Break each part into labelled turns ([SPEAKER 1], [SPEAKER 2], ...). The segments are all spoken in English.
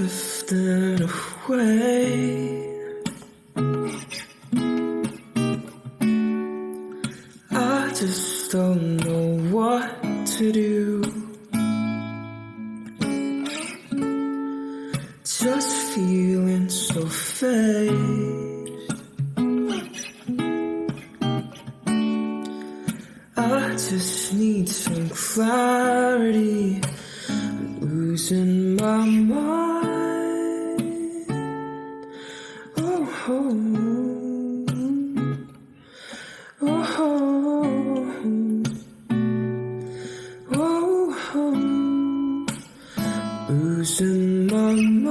[SPEAKER 1] drifting away. I just don't know what to do. Just feeling so phased. I just need some clarity. I'm losing my mind. 哦，哦，哦，不是妈妈。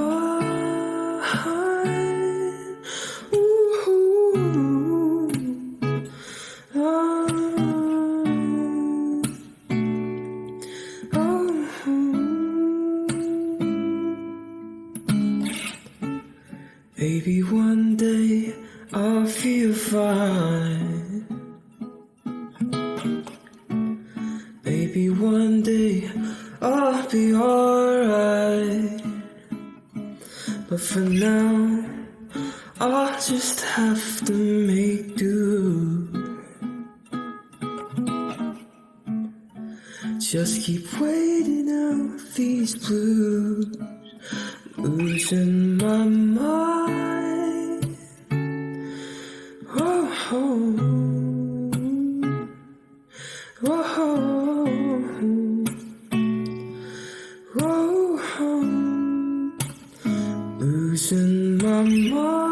[SPEAKER 1] Maybe one day I'll feel fine. Maybe one day I'll be alright. But for now, I'll just have to make do. Just keep waiting out these blues, losing 哦哦哦哦哦